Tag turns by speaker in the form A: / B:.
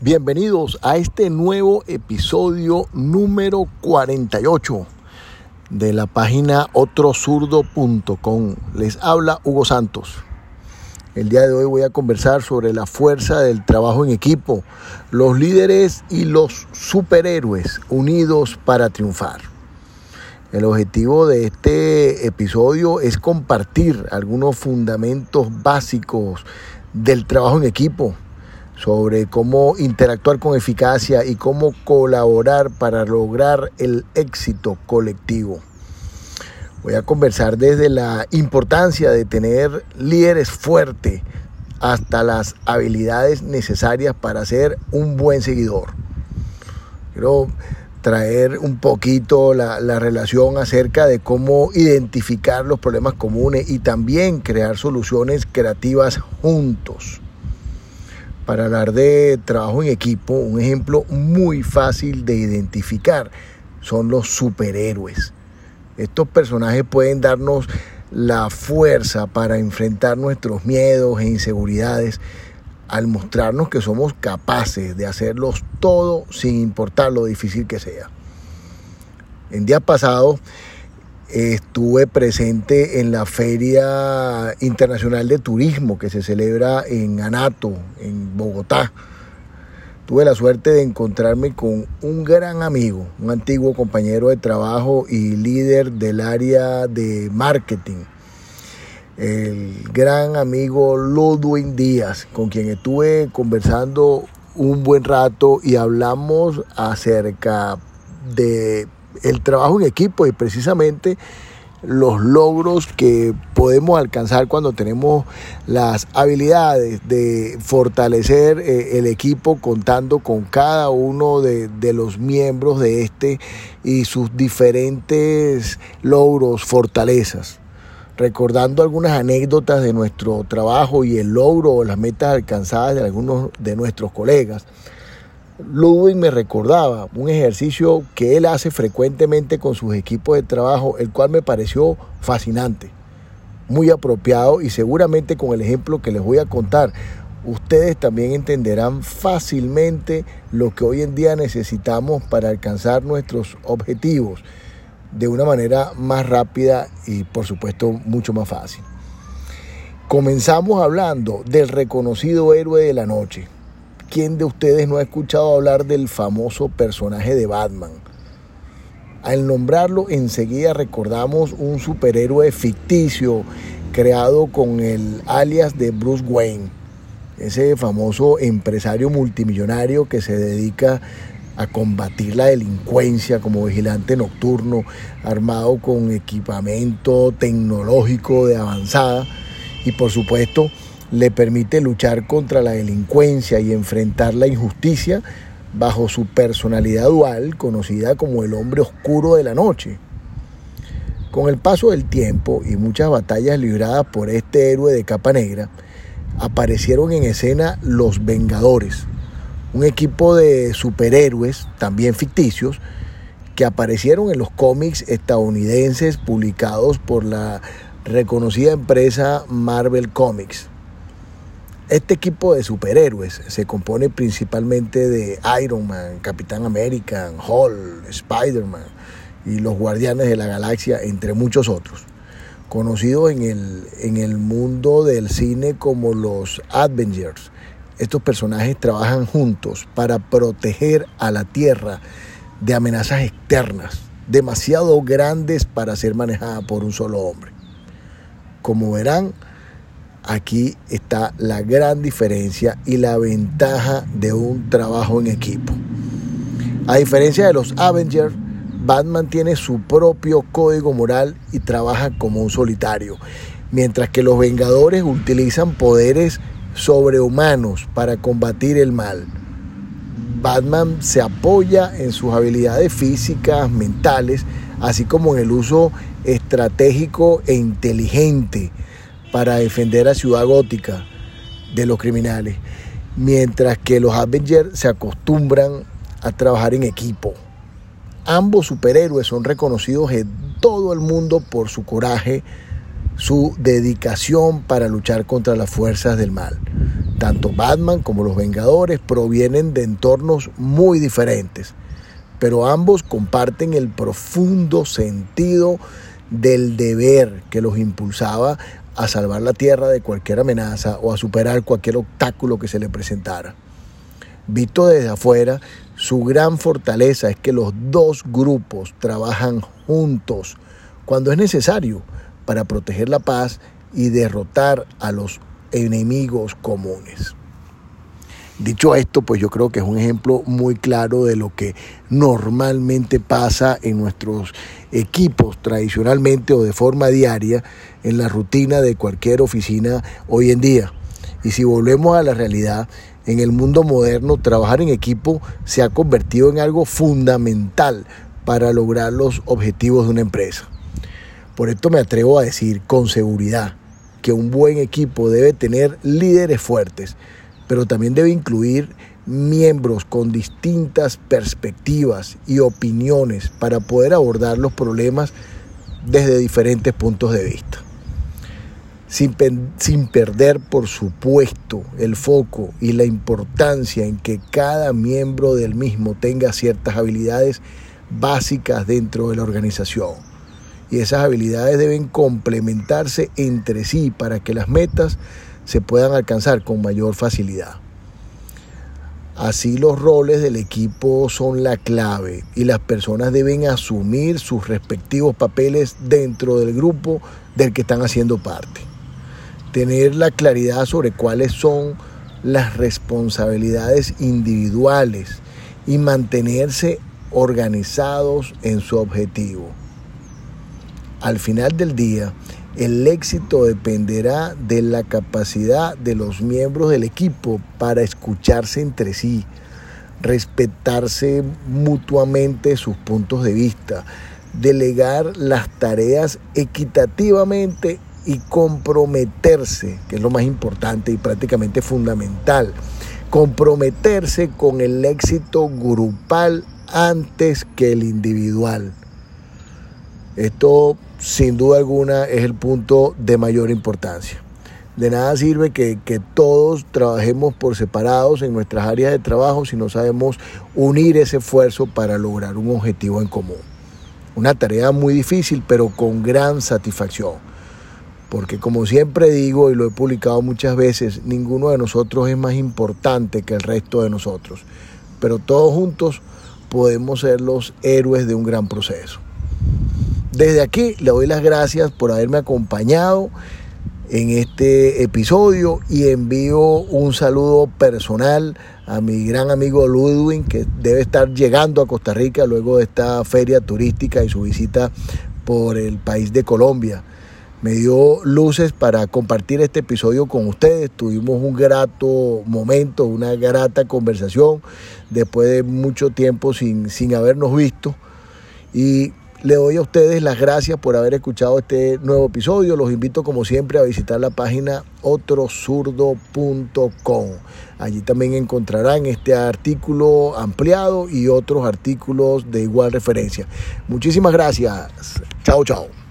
A: Bienvenidos a este nuevo episodio número 48 de la página otrozurdo.com. Les habla Hugo Santos. El día de hoy voy a conversar sobre la fuerza del trabajo en equipo, los líderes y los superhéroes unidos para triunfar. El objetivo de este episodio es compartir algunos fundamentos básicos del trabajo en equipo, sobre cómo interactuar con eficacia y cómo colaborar para lograr el éxito colectivo. Voy a conversar desde la importancia de tener líderes fuertes hasta las habilidades necesarias para ser un buen seguidor. Quiero traer un poquito la, la, relación acerca de cómo identificar los problemas comunes y también crear soluciones creativas juntos. Para hablar de trabajo en equipo, un ejemplo muy fácil de identificar son los superhéroes. Estos personajes pueden darnos la fuerza para enfrentar nuestros miedos e inseguridades al mostrarnos que somos capaces de hacerlos todo sin importar lo difícil que sea. En días pasados estuve presente en la Feria Internacional de Turismo que se celebra en Anato, en Bogotá. Tuve la suerte de encontrarme con un gran amigo, un antiguo compañero de trabajo y líder del área de marketing, el gran amigo Ludwig Díaz, con quien estuve conversando un buen rato y hablamos acerca de el trabajo en equipo y precisamente los logros que podemos alcanzar cuando tenemos las habilidades de fortalecer eh, el equipo contando con cada uno de, de, los miembros de este y sus diferentes logros, fortalezas. Recordando algunas anécdotas de nuestro trabajo y el logro o las metas alcanzadas de algunos de nuestros colegas. Ludwig me recordaba un ejercicio que él hace frecuentemente con sus equipos de trabajo, el cual me pareció fascinante, muy apropiado y seguramente con el ejemplo que les voy a contar, ustedes también entenderán fácilmente lo que hoy en día necesitamos para alcanzar nuestros objetivos de una manera más rápida y por supuesto mucho más fácil. Comenzamos hablando del reconocido héroe de la noche, ¿quién de ustedes no ha escuchado hablar del famoso personaje de Batman? Al nombrarlo enseguida recordamos un superhéroe ficticio creado con el alias de Bruce Wayne, ese famoso empresario multimillonario que se dedica a combatir la delincuencia como vigilante nocturno, armado con equipamiento tecnológico de avanzada y por supuesto le permite luchar contra la delincuencia y enfrentar la injusticia bajo su personalidad dual, conocida como el hombre oscuro de la noche. Con el paso del tiempo y muchas batallas libradas por este héroe de capa negra, aparecieron en escena los Vengadores, un equipo de superhéroes, también ficticios, que aparecieron en los cómics estadounidenses publicados por la reconocida empresa Marvel Comics. Este equipo de superhéroes se compone principalmente de Iron Man, Capitán América, Hulk, Spider-Man y los Guardianes de la Galaxia, entre muchos otros. Conocidos en el, en el mundo del cine como los Avengers, estos personajes trabajan juntos para proteger a la Tierra de amenazas externas, demasiado grandes para ser manejadas por un solo hombre. Como verán, Aquí está la gran diferencia y la ventaja de un trabajo en equipo. A diferencia de los Avengers, Batman tiene su propio código moral y trabaja como un solitario, mientras que los Vengadores utilizan poderes sobrehumanos para combatir el mal. Batman se apoya en sus habilidades físicas, mentales, así como en el uso estratégico e inteligente para defender a Ciudad Gótica de los criminales, mientras que los Avengers se acostumbran a trabajar en equipo. Ambos superhéroes son reconocidos en todo el mundo por su coraje, su dedicación para luchar contra las fuerzas del mal. Tanto Batman como los Vengadores provienen de entornos muy diferentes, pero ambos comparten el profundo sentido del deber que los impulsaba a salvar la Tierra de cualquier amenaza o a superar cualquier obstáculo que se le presentara. Visto desde afuera, su gran fortaleza es que los dos grupos trabajan juntos cuando es necesario para proteger la paz y derrotar a los enemigos comunes. Dicho esto, pues yo creo que es un ejemplo muy claro de lo que normalmente pasa en nuestros equipos tradicionalmente o de forma diaria en la rutina de cualquier oficina hoy en día. Y si volvemos a la realidad, en el mundo moderno trabajar en equipo se ha convertido en algo fundamental para lograr los objetivos de una empresa. Por esto me atrevo a decir con seguridad que un buen equipo debe tener líderes fuertes, pero también debe incluir miembros con distintas perspectivas y opiniones para poder abordar los problemas desde diferentes puntos de vista. Sin, sin, perder, por supuesto, el foco y la importancia en que cada miembro del mismo tenga ciertas habilidades básicas dentro de la organización y esas habilidades deben complementarse entre sí para que las metas se puedan alcanzar con mayor facilidad. Así los roles del equipo son la clave y las personas deben asumir sus respectivos papeles dentro del grupo del que están haciendo parte. Tener la claridad sobre cuáles son las responsabilidades individuales y mantenerse organizados en su objetivo. Al final del día, el éxito dependerá de la capacidad de los miembros del equipo para escucharse entre sí, respetarse mutuamente sus puntos de vista, delegar las tareas equitativamente y comprometerse, que es lo más importante y prácticamente fundamental, comprometerse con el éxito grupal antes que el individual. Esto sin duda alguna es el punto de mayor importancia. De nada sirve que, todos trabajemos por separados en nuestras áreas de trabajo si no sabemos unir ese esfuerzo para lograr un objetivo en común. Una tarea muy difícil, pero con gran satisfacción. Porque como siempre digo y lo he publicado muchas veces, ninguno de nosotros es más importante que el resto de nosotros. Pero todos juntos podemos ser los héroes de un gran proceso. Desde aquí le doy las gracias por haberme acompañado en este episodio y envío un saludo personal a mi gran amigo Ludwig que debe estar llegando a Costa Rica luego de esta feria turística y su visita por el país de Colombia. Me dio luces para compartir este episodio con ustedes. Tuvimos un grato momento, una grata conversación después de mucho tiempo sin, sin habernos visto. Y le doy a ustedes las gracias por haber escuchado este nuevo episodio. Los invito como siempre a visitar la página otrosurdo.com. Allí también encontrarán este artículo ampliado y otros artículos de igual referencia. Muchísimas gracias. Chao, chao.